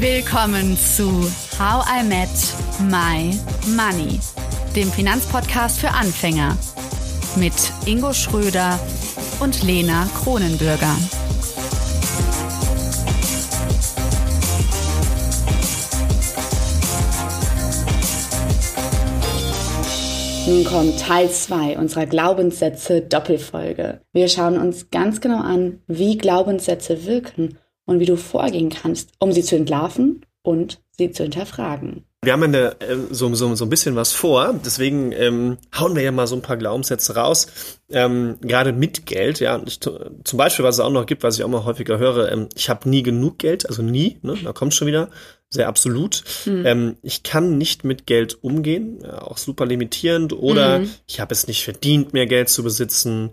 Willkommen zu How I Met My Money, dem Finanzpodcast für Anfänger mit Ingo Schröder und Lena Kronenbürger. Nun kommt Teil 2 unserer Glaubenssätze Doppelfolge. Wir schauen uns ganz genau an, wie Glaubenssätze wirken und wie du vorgehen kannst, um sie zu entlarven und sie zu hinterfragen. Wir haben eine, äh, so, so, so ein bisschen was vor, deswegen ähm, hauen wir ja mal so ein paar Glaubenssätze raus, ähm, gerade mit Geld, ja. Ich, zum Beispiel, was es auch noch gibt, was ich auch mal häufiger höre, ähm, ich habe nie genug Geld, also nie, ne, da kommt schon wieder, sehr absolut. Mhm. Ähm, ich kann nicht mit Geld umgehen, auch super limitierend, oder mhm. ich habe es nicht verdient, mehr Geld zu besitzen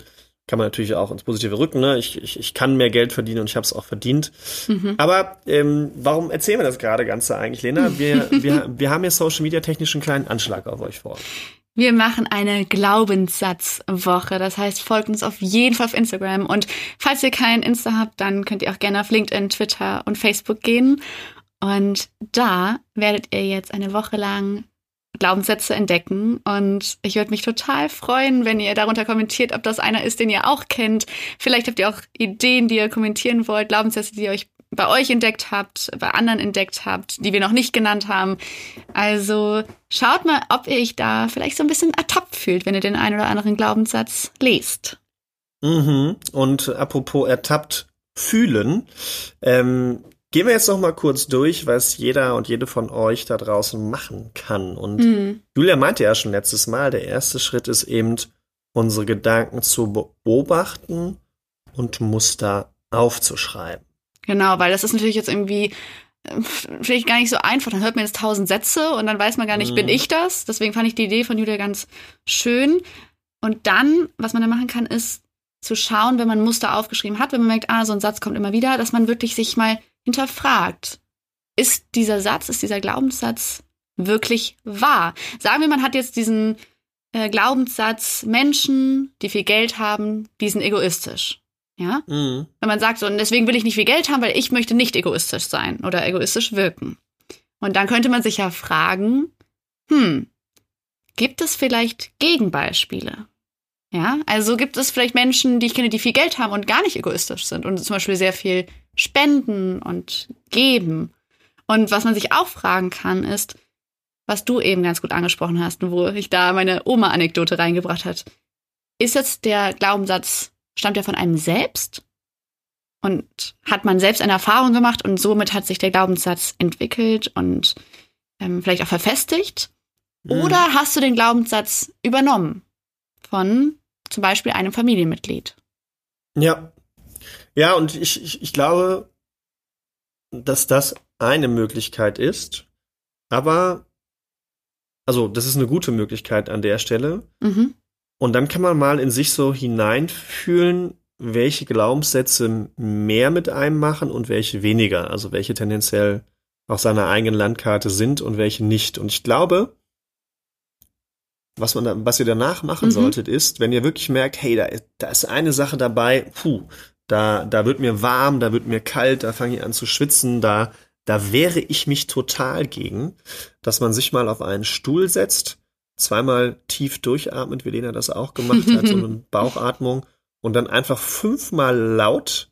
kann man natürlich auch ins Positive rücken. Ne? Ich, ich, ich kann mehr Geld verdienen und ich habe es auch verdient. Mhm. Aber ähm, warum erzählen wir das gerade Ganze eigentlich, Lena? Wir, wir, wir haben ja Social Media technisch einen kleinen Anschlag auf euch vor. Wir machen eine Glaubenssatzwoche. Das heißt, folgt uns auf jeden Fall auf Instagram. Und falls ihr kein Insta habt, dann könnt ihr auch gerne auf LinkedIn, Twitter und Facebook gehen. Und da werdet ihr jetzt eine Woche lang Glaubenssätze entdecken. Und ich würde mich total freuen, wenn ihr darunter kommentiert, ob das einer ist, den ihr auch kennt. Vielleicht habt ihr auch Ideen, die ihr kommentieren wollt, Glaubenssätze, die ihr euch bei euch entdeckt habt, bei anderen entdeckt habt, die wir noch nicht genannt haben. Also schaut mal, ob ihr euch da vielleicht so ein bisschen ertappt fühlt, wenn ihr den einen oder anderen Glaubenssatz lest. Mhm. Und apropos ertappt fühlen, ähm, Gehen wir jetzt noch mal kurz durch, was jeder und jede von euch da draußen machen kann. Und mhm. Julia meinte ja schon letztes Mal, der erste Schritt ist eben, unsere Gedanken zu beobachten und Muster aufzuschreiben. Genau, weil das ist natürlich jetzt irgendwie äh, vielleicht gar nicht so einfach. Dann hört man jetzt tausend Sätze und dann weiß man gar nicht, mhm. bin ich das? Deswegen fand ich die Idee von Julia ganz schön. Und dann, was man da machen kann, ist zu schauen, wenn man Muster aufgeschrieben hat, wenn man merkt, ah, so ein Satz kommt immer wieder, dass man wirklich sich mal hinterfragt. Ist dieser Satz, ist dieser Glaubenssatz wirklich wahr? Sagen wir, man hat jetzt diesen äh, Glaubenssatz, Menschen, die viel Geld haben, die sind egoistisch. Ja? Mhm. Wenn man sagt so, und deswegen will ich nicht viel Geld haben, weil ich möchte nicht egoistisch sein oder egoistisch wirken. Und dann könnte man sich ja fragen, hm, gibt es vielleicht Gegenbeispiele? Ja, also gibt es vielleicht Menschen, die ich kenne, die viel Geld haben und gar nicht egoistisch sind und zum Beispiel sehr viel spenden und geben. Und was man sich auch fragen kann, ist, was du eben ganz gut angesprochen hast und wo ich da meine Oma-Anekdote reingebracht hat. Ist jetzt der Glaubenssatz, stammt er von einem selbst? Und hat man selbst eine Erfahrung gemacht und somit hat sich der Glaubenssatz entwickelt und ähm, vielleicht auch verfestigt? Mhm. Oder hast du den Glaubenssatz übernommen von zum Beispiel einem Familienmitglied. Ja. Ja, und ich, ich, ich glaube, dass das eine Möglichkeit ist, aber also das ist eine gute Möglichkeit an der Stelle. Mhm. Und dann kann man mal in sich so hineinfühlen, welche Glaubenssätze mehr mit einem machen und welche weniger. Also welche tendenziell auf seiner eigenen Landkarte sind und welche nicht. Und ich glaube, was man da, was ihr danach machen mhm. solltet, ist, wenn ihr wirklich merkt, hey, da, da ist eine Sache dabei, puh, da, da wird mir warm, da wird mir kalt, da fange ich an zu schwitzen, da, da wehre ich mich total gegen, dass man sich mal auf einen Stuhl setzt, zweimal tief durchatmet, wie Lena das auch gemacht hat, so eine Bauchatmung, und dann einfach fünfmal laut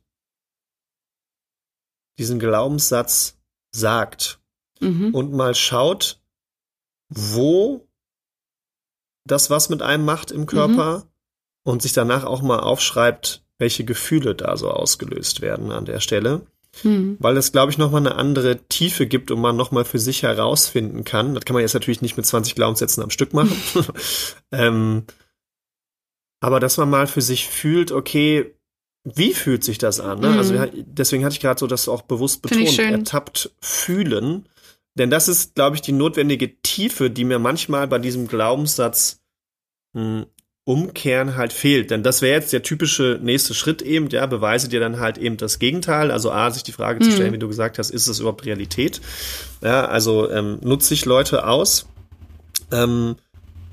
diesen Glaubenssatz sagt mhm. und mal schaut, wo das was mit einem macht im Körper mhm. Und sich danach auch mal aufschreibt, welche Gefühle da so ausgelöst werden an der Stelle. Mhm. Weil es, glaube ich, nochmal eine andere Tiefe gibt und man nochmal für sich herausfinden kann. Das kann man jetzt natürlich nicht mit 20 Glaubenssätzen am Stück machen. ähm, aber dass man mal für sich fühlt, okay, wie fühlt sich das an? Ne? Mhm. Also deswegen hatte ich gerade so das auch bewusst betont, ertappt fühlen. Denn das ist, glaube ich, die notwendige Tiefe, die mir manchmal bei diesem Glaubenssatz mh, hm, umkehren halt fehlt. Denn das wäre jetzt der typische nächste Schritt eben, ja, beweise dir dann halt eben das Gegenteil. Also A, sich die Frage mhm. zu stellen, wie du gesagt hast, ist es überhaupt Realität? Ja, also ähm, nutze ich Leute aus ähm,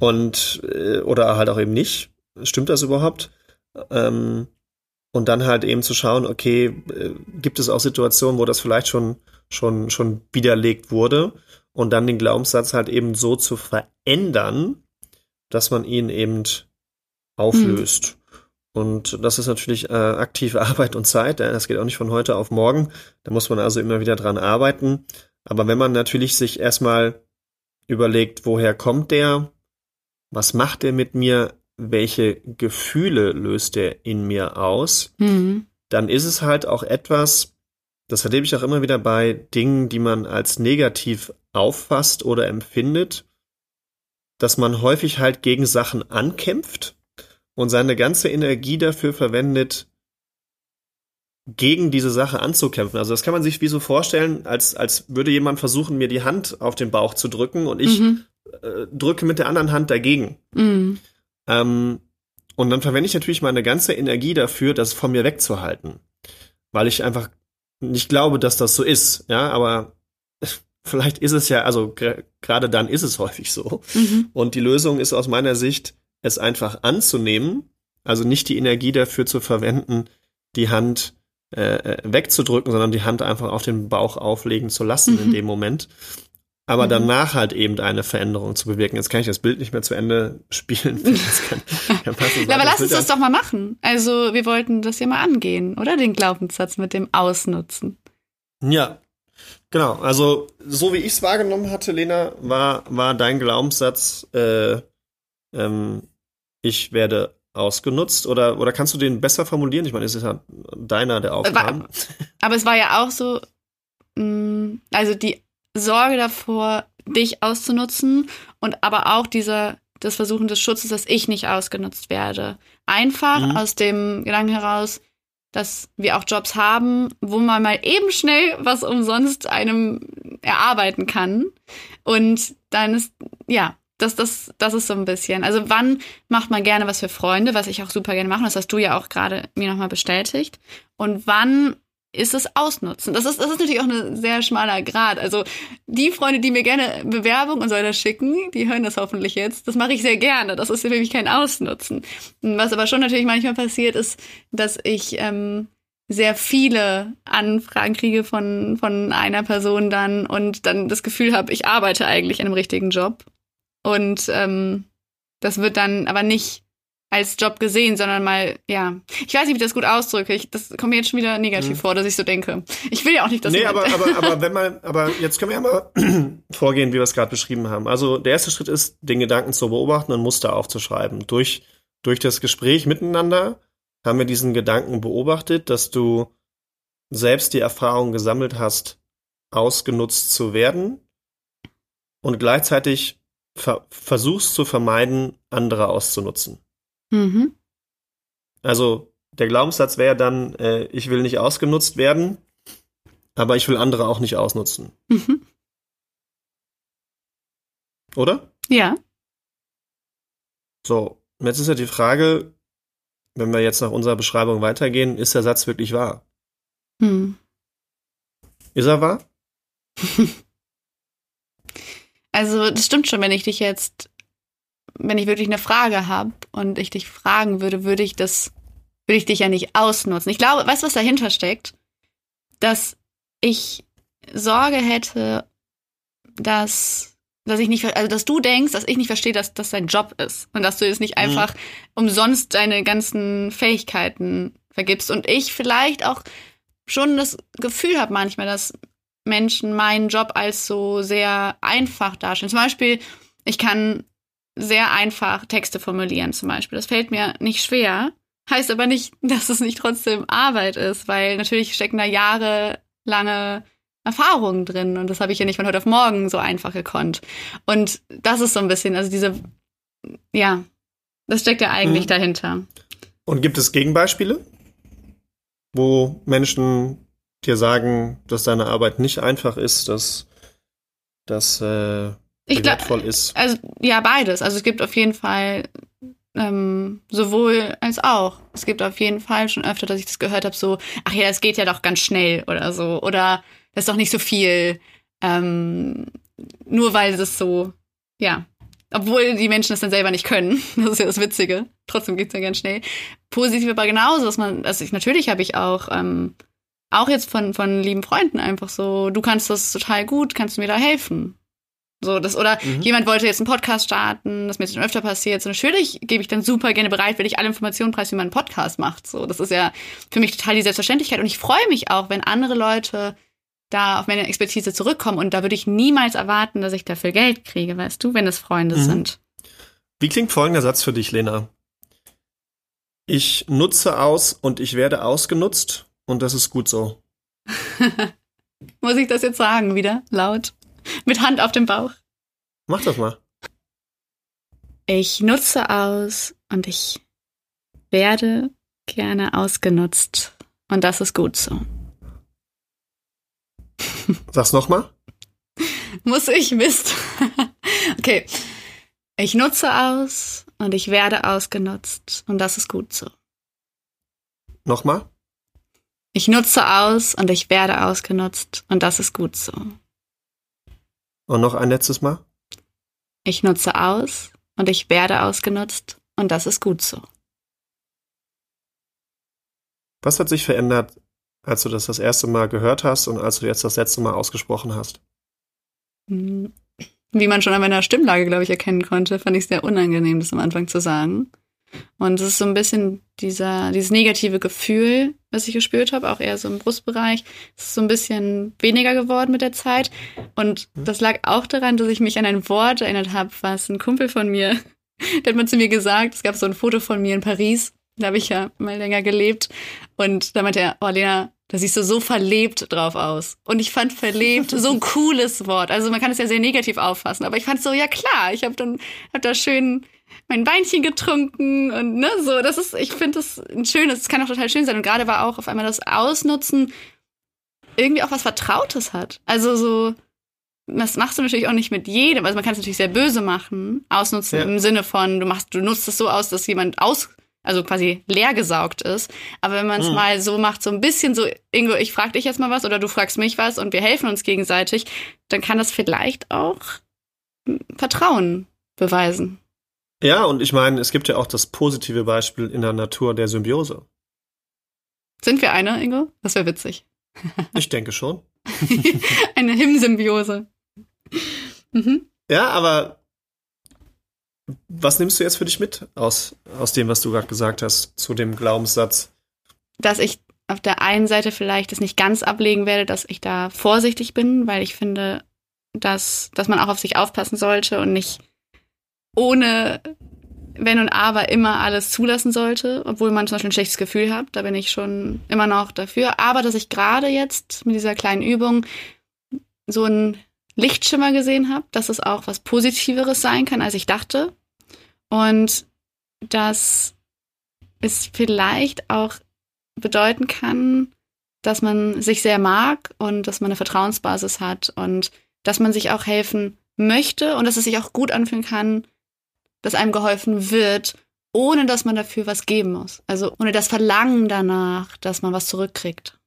und äh, oder halt auch eben nicht. Stimmt das überhaupt? Ähm, und dann halt eben zu schauen, okay, äh, gibt es auch Situationen, wo das vielleicht schon, schon, schon widerlegt wurde und dann den Glaubenssatz halt eben so zu verändern, dass man ihn eben auflöst. Mhm. Und das ist natürlich äh, aktive Arbeit und Zeit. Das geht auch nicht von heute auf morgen. Da muss man also immer wieder dran arbeiten. Aber wenn man natürlich sich erstmal überlegt, woher kommt der, was macht er mit mir, welche Gefühle löst er in mir aus, mhm. dann ist es halt auch etwas, das erlebe ich auch immer wieder bei Dingen, die man als negativ auffasst oder empfindet, dass man häufig halt gegen Sachen ankämpft und seine ganze Energie dafür verwendet, gegen diese Sache anzukämpfen. Also das kann man sich wie so vorstellen, als, als würde jemand versuchen, mir die Hand auf den Bauch zu drücken und ich mhm. äh, drücke mit der anderen Hand dagegen. Mhm. Ähm, und dann verwende ich natürlich meine ganze Energie dafür, das von mir wegzuhalten. Weil ich einfach nicht glaube, dass das so ist. Ja, aber vielleicht ist es ja, also gerade dann ist es häufig so. Mhm. Und die Lösung ist aus meiner Sicht, es einfach anzunehmen, also nicht die Energie dafür zu verwenden, die Hand äh, äh wegzudrücken, sondern die Hand einfach auf den Bauch auflegen zu lassen mhm. in dem Moment aber mhm. danach halt eben eine Veränderung zu bewirken. Jetzt kann ich das Bild nicht mehr zu Ende spielen. Kann, kann ja, aber lass uns das doch mal machen. Also wir wollten das hier mal angehen, oder? Den Glaubenssatz mit dem Ausnutzen. Ja, genau. Also so wie ich es wahrgenommen hatte, Lena, war, war dein Glaubenssatz, äh, ähm, ich werde ausgenutzt oder, oder kannst du den besser formulieren? Ich meine, es ist ja deiner der Aufgabe. Aber es war ja auch so, mm, also die Sorge davor, dich auszunutzen und aber auch dieser das Versuchen des Schutzes, dass ich nicht ausgenutzt werde. Einfach mhm. aus dem Gedanken heraus, dass wir auch Jobs haben, wo man mal eben schnell was umsonst einem erarbeiten kann. Und dann ist, ja, das, das, das ist so ein bisschen. Also wann macht man gerne was für Freunde, was ich auch super gerne mache, das hast du ja auch gerade mir nochmal bestätigt. Und wann ist es ausnutzen. Das ist, das ist natürlich auch ein sehr schmaler Grad. Also die Freunde, die mir gerne Bewerbung und so weiter schicken, die hören das hoffentlich jetzt. Das mache ich sehr gerne. Das ist für mich kein Ausnutzen. Was aber schon natürlich manchmal passiert, ist, dass ich ähm, sehr viele Anfragen kriege von, von einer Person dann und dann das Gefühl habe, ich arbeite eigentlich in einem richtigen Job. Und ähm, das wird dann aber nicht als Job gesehen, sondern mal, ja, ich weiß nicht, wie ich das gut ausdrücke. Ich, das kommt mir jetzt schon wieder negativ hm. vor, dass ich so denke. Ich will ja auch nicht, dass Nee, aber, aber, aber wenn man, aber jetzt können wir ja mal vorgehen, wie wir es gerade beschrieben haben. Also der erste Schritt ist, den Gedanken zu beobachten und Muster aufzuschreiben. Durch, durch das Gespräch miteinander haben wir diesen Gedanken beobachtet, dass du selbst die Erfahrung gesammelt hast, ausgenutzt zu werden und gleichzeitig ver versuchst zu vermeiden, andere auszunutzen. Mhm. Also der Glaubenssatz wäre dann, äh, ich will nicht ausgenutzt werden, aber ich will andere auch nicht ausnutzen. Mhm. Oder? Ja. So, jetzt ist ja die Frage, wenn wir jetzt nach unserer Beschreibung weitergehen, ist der Satz wirklich wahr? Hm. Ist er wahr? Also, das stimmt schon, wenn ich dich jetzt wenn ich wirklich eine Frage habe und ich dich fragen würde, würde ich das, würde ich dich ja nicht ausnutzen. Ich glaube, weißt du, was dahinter steckt? Dass ich Sorge hätte, dass, dass ich nicht, also dass du denkst, dass ich nicht verstehe, dass das dein Job ist und dass du jetzt nicht mhm. einfach umsonst deine ganzen Fähigkeiten vergibst und ich vielleicht auch schon das Gefühl habe manchmal, dass Menschen meinen Job als so sehr einfach darstellen. Zum Beispiel, ich kann sehr einfach Texte formulieren zum Beispiel. Das fällt mir nicht schwer. Heißt aber nicht, dass es nicht trotzdem Arbeit ist, weil natürlich stecken da jahrelange Erfahrungen drin und das habe ich ja nicht von heute auf morgen so einfach gekonnt. Und das ist so ein bisschen, also diese, ja, das steckt ja eigentlich mhm. dahinter. Und gibt es Gegenbeispiele, wo Menschen dir sagen, dass deine Arbeit nicht einfach ist, dass, dass äh, ich wertvoll ist? Also ja, beides. Also es gibt auf jeden Fall ähm, sowohl als auch. Es gibt auf jeden Fall schon öfter, dass ich das gehört habe, so, ach ja, das geht ja doch ganz schnell oder so. Oder das ist doch nicht so viel. Ähm, nur weil es so, ja, Obwohl die Menschen das dann selber nicht können. Das ist ja das Witzige. Trotzdem geht's ja ganz schnell. Positiv aber genauso, dass man, also ich, natürlich habe ich auch, ähm, auch jetzt von, von lieben Freunden einfach so, du kannst das total gut, kannst du mir da helfen? So, das, oder mhm. jemand wollte jetzt einen Podcast starten, das mir jetzt schon öfter passiert. So, natürlich gebe ich dann super gerne bereit, wenn ich alle Informationen preis, wie man einen Podcast macht. So, das ist ja für mich total die Selbstverständlichkeit. Und ich freue mich auch, wenn andere Leute da auf meine Expertise zurückkommen. Und da würde ich niemals erwarten, dass ich dafür Geld kriege, weißt du, wenn es Freunde mhm. sind. Wie klingt folgender Satz für dich, Lena? Ich nutze aus und ich werde ausgenutzt und das ist gut so. Muss ich das jetzt sagen wieder? Laut? Mit Hand auf dem Bauch. Mach das mal. Ich nutze aus und ich werde gerne ausgenutzt. Und das ist gut so. Sag's nochmal. Muss ich Mist. okay. Ich nutze aus und ich werde ausgenutzt. Und das ist gut so. Nochmal? Ich nutze aus und ich werde ausgenutzt. Und das ist gut so. Und noch ein letztes Mal. Ich nutze aus und ich werde ausgenutzt und das ist gut so. Was hat sich verändert, als du das das erste Mal gehört hast und als du jetzt das letzte Mal ausgesprochen hast? Hm, wie man schon an meiner Stimmlage, glaube ich, erkennen konnte, fand ich es sehr unangenehm, das am Anfang zu sagen. Und es ist so ein bisschen dieser, dieses negative Gefühl, was ich gespürt habe, auch eher so im Brustbereich, ist so ein bisschen weniger geworden mit der Zeit. Und mhm. das lag auch daran, dass ich mich an ein Wort erinnert habe, was ein Kumpel von mir, der hat mal zu mir gesagt, es gab so ein Foto von mir in Paris, da habe ich ja mal länger gelebt. Und da meinte er, oh Lena, da siehst du so verlebt drauf aus. Und ich fand verlebt so ein cooles Wort. Also man kann es ja sehr negativ auffassen, aber ich fand so, ja klar, ich habe dann hab da schön mein Weinchen getrunken und ne, so, das ist, ich finde das ein schönes, es kann auch total schön sein. Und gerade war auch auf einmal das Ausnutzen irgendwie auch was Vertrautes hat. Also so, das machst du natürlich auch nicht mit jedem. Also man kann es natürlich sehr böse machen, ausnutzen ja. im Sinne von, du machst, du nutzt es so aus, dass jemand aus, also quasi leer gesaugt ist. Aber wenn man es mhm. mal so macht, so ein bisschen so, Ingo, ich frag dich jetzt mal was oder du fragst mich was und wir helfen uns gegenseitig, dann kann das vielleicht auch Vertrauen beweisen. Ja, und ich meine, es gibt ja auch das positive Beispiel in der Natur der Symbiose. Sind wir einer, Ingo? Das wäre witzig. ich denke schon. Eine Him-Symbiose. Mhm. Ja, aber was nimmst du jetzt für dich mit aus, aus dem, was du gerade gesagt hast, zu dem Glaubenssatz? Dass ich auf der einen Seite vielleicht das nicht ganz ablegen werde, dass ich da vorsichtig bin, weil ich finde, dass, dass man auch auf sich aufpassen sollte und nicht ohne Wenn und Aber immer alles zulassen sollte, obwohl man zum Beispiel ein schlechtes Gefühl hat. Da bin ich schon immer noch dafür. Aber dass ich gerade jetzt mit dieser kleinen Übung so einen Lichtschimmer gesehen habe, dass es auch was Positiveres sein kann, als ich dachte. Und dass es vielleicht auch bedeuten kann, dass man sich sehr mag und dass man eine Vertrauensbasis hat und dass man sich auch helfen möchte und dass es sich auch gut anfühlen kann, dass einem geholfen wird, ohne dass man dafür was geben muss. Also ohne das Verlangen danach, dass man was zurückkriegt.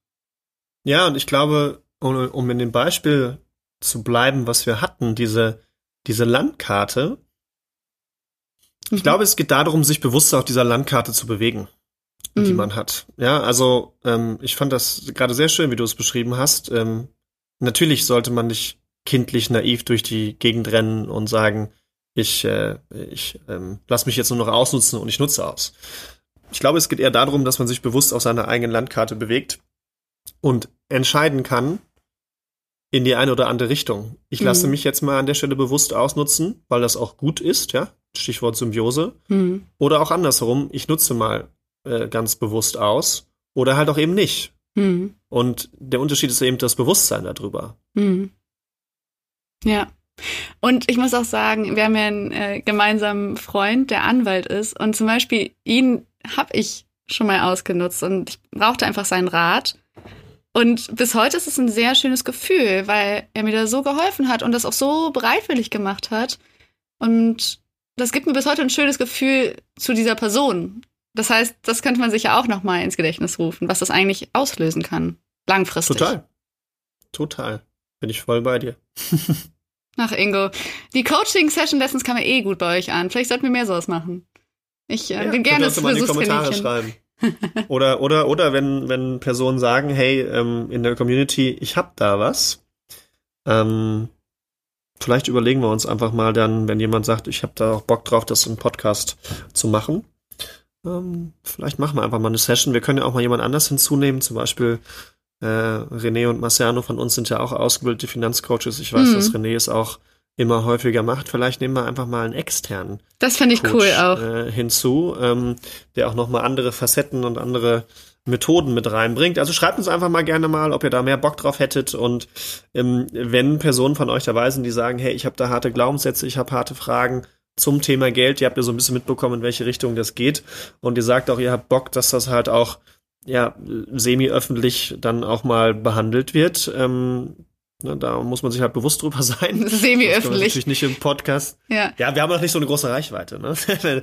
Ja, und ich glaube, um, um in dem Beispiel zu bleiben, was wir hatten, diese, diese Landkarte, mhm. ich glaube, es geht darum, sich bewusst auf dieser Landkarte zu bewegen, mhm. die man hat. Ja, also ähm, ich fand das gerade sehr schön, wie du es beschrieben hast. Ähm, natürlich sollte man nicht kindlich naiv durch die Gegend rennen und sagen, ich, äh, ich ähm, lasse mich jetzt nur noch ausnutzen und ich nutze aus. Ich glaube, es geht eher darum, dass man sich bewusst auf seiner eigenen Landkarte bewegt und entscheiden kann in die eine oder andere Richtung. Ich mhm. lasse mich jetzt mal an der Stelle bewusst ausnutzen, weil das auch gut ist, ja. Stichwort Symbiose. Mhm. Oder auch andersherum, ich nutze mal äh, ganz bewusst aus oder halt auch eben nicht. Mhm. Und der Unterschied ist eben das Bewusstsein darüber. Mhm. Ja. Und ich muss auch sagen, wir haben ja einen äh, gemeinsamen Freund, der Anwalt ist. Und zum Beispiel ihn habe ich schon mal ausgenutzt und ich brauchte einfach seinen Rat. Und bis heute ist es ein sehr schönes Gefühl, weil er mir da so geholfen hat und das auch so bereitwillig gemacht hat. Und das gibt mir bis heute ein schönes Gefühl zu dieser Person. Das heißt, das könnte man sich ja auch noch mal ins Gedächtnis rufen, was das eigentlich auslösen kann, langfristig. Total. Total. Bin ich voll bei dir. Ach, Ingo. Die Coaching-Session letztens kam ja eh gut bei euch an. Vielleicht sollten wir mehr sowas machen. Ich äh, ja, bin gerne das mal in die Kommentare schreiben. oder, oder, oder wenn, wenn Personen sagen, hey, ähm, in der Community, ich hab da was. Ähm, vielleicht überlegen wir uns einfach mal dann, wenn jemand sagt, ich habe da auch Bock drauf, das im Podcast zu machen. Ähm, vielleicht machen wir einfach mal eine Session. Wir können ja auch mal jemand anders hinzunehmen, zum Beispiel äh, René und Marciano von uns sind ja auch ausgebildete Finanzcoaches. Ich weiß, mhm. dass René es auch immer häufiger macht. Vielleicht nehmen wir einfach mal einen externen. Das finde ich Coach, cool auch. Äh, hinzu, ähm, der auch nochmal andere Facetten und andere Methoden mit reinbringt. Also schreibt uns einfach mal gerne mal, ob ihr da mehr Bock drauf hättet und ähm, wenn Personen von euch dabei sind, die sagen, hey, ich habe da harte Glaubenssätze, ich habe harte Fragen zum Thema Geld, ihr habt ja so ein bisschen mitbekommen, in welche Richtung das geht und ihr sagt auch, ihr habt Bock, dass das halt auch ja semi-öffentlich dann auch mal behandelt wird. Ähm, Ne, da muss man sich halt bewusst drüber sein. Semi-öffentlich. Natürlich nicht im Podcast. Ja. ja, wir haben noch nicht so eine große Reichweite. Ne?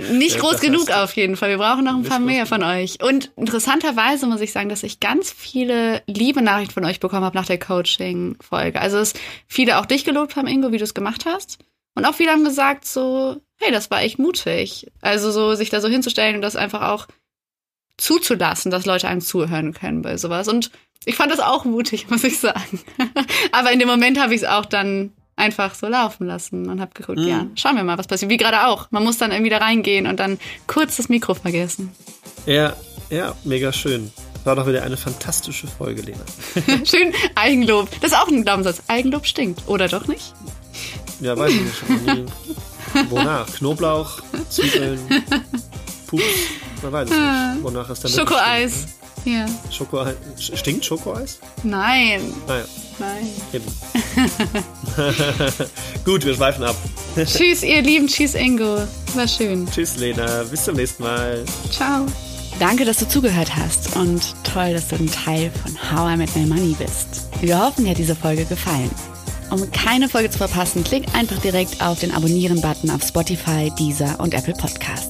nicht groß das genug heißt, auf jeden Fall. Wir brauchen noch ein paar mehr von euch. Und interessanterweise muss ich sagen, dass ich ganz viele liebe Nachrichten von euch bekommen habe nach der Coaching-Folge. Also es viele auch dich gelobt haben, Ingo, wie du es gemacht hast. Und auch viele haben gesagt so, hey, das war echt mutig. Also so sich da so hinzustellen und das einfach auch zuzulassen, dass Leute einem zuhören können bei sowas. Und ich fand das auch mutig, muss ich sagen. Aber in dem Moment habe ich es auch dann einfach so laufen lassen und habe geguckt, mhm. ja, schauen wir mal, was passiert. Wie gerade auch. Man muss dann irgendwie da reingehen und dann kurz das Mikro vergessen. Ja, ja, mega schön. War doch wieder eine fantastische Folge, Lena. schön Eigenlob. Das ist auch ein Glaubenssatz. Eigenlob stinkt, oder doch nicht? Ja, weiß ich nicht. Wonach? Knoblauch, Zwiebeln, Pups, man weiß es nicht. Ah. Wonach ist dann Schokoeis. Ja. Schokoeis. Stinkt Schokoeis? Nein. Naja. Nein. Eben. Gut, wir schweifen ab. Tschüss, ihr Lieben. Tschüss, Ingo. War schön. Tschüss, Lena. Bis zum nächsten Mal. Ciao. Danke, dass du zugehört hast und toll, dass du ein Teil von How I Met My Money bist. Wir hoffen, dir hat diese Folge gefallen. Um keine Folge zu verpassen, klick einfach direkt auf den Abonnieren-Button auf Spotify, Deezer und Apple Podcasts.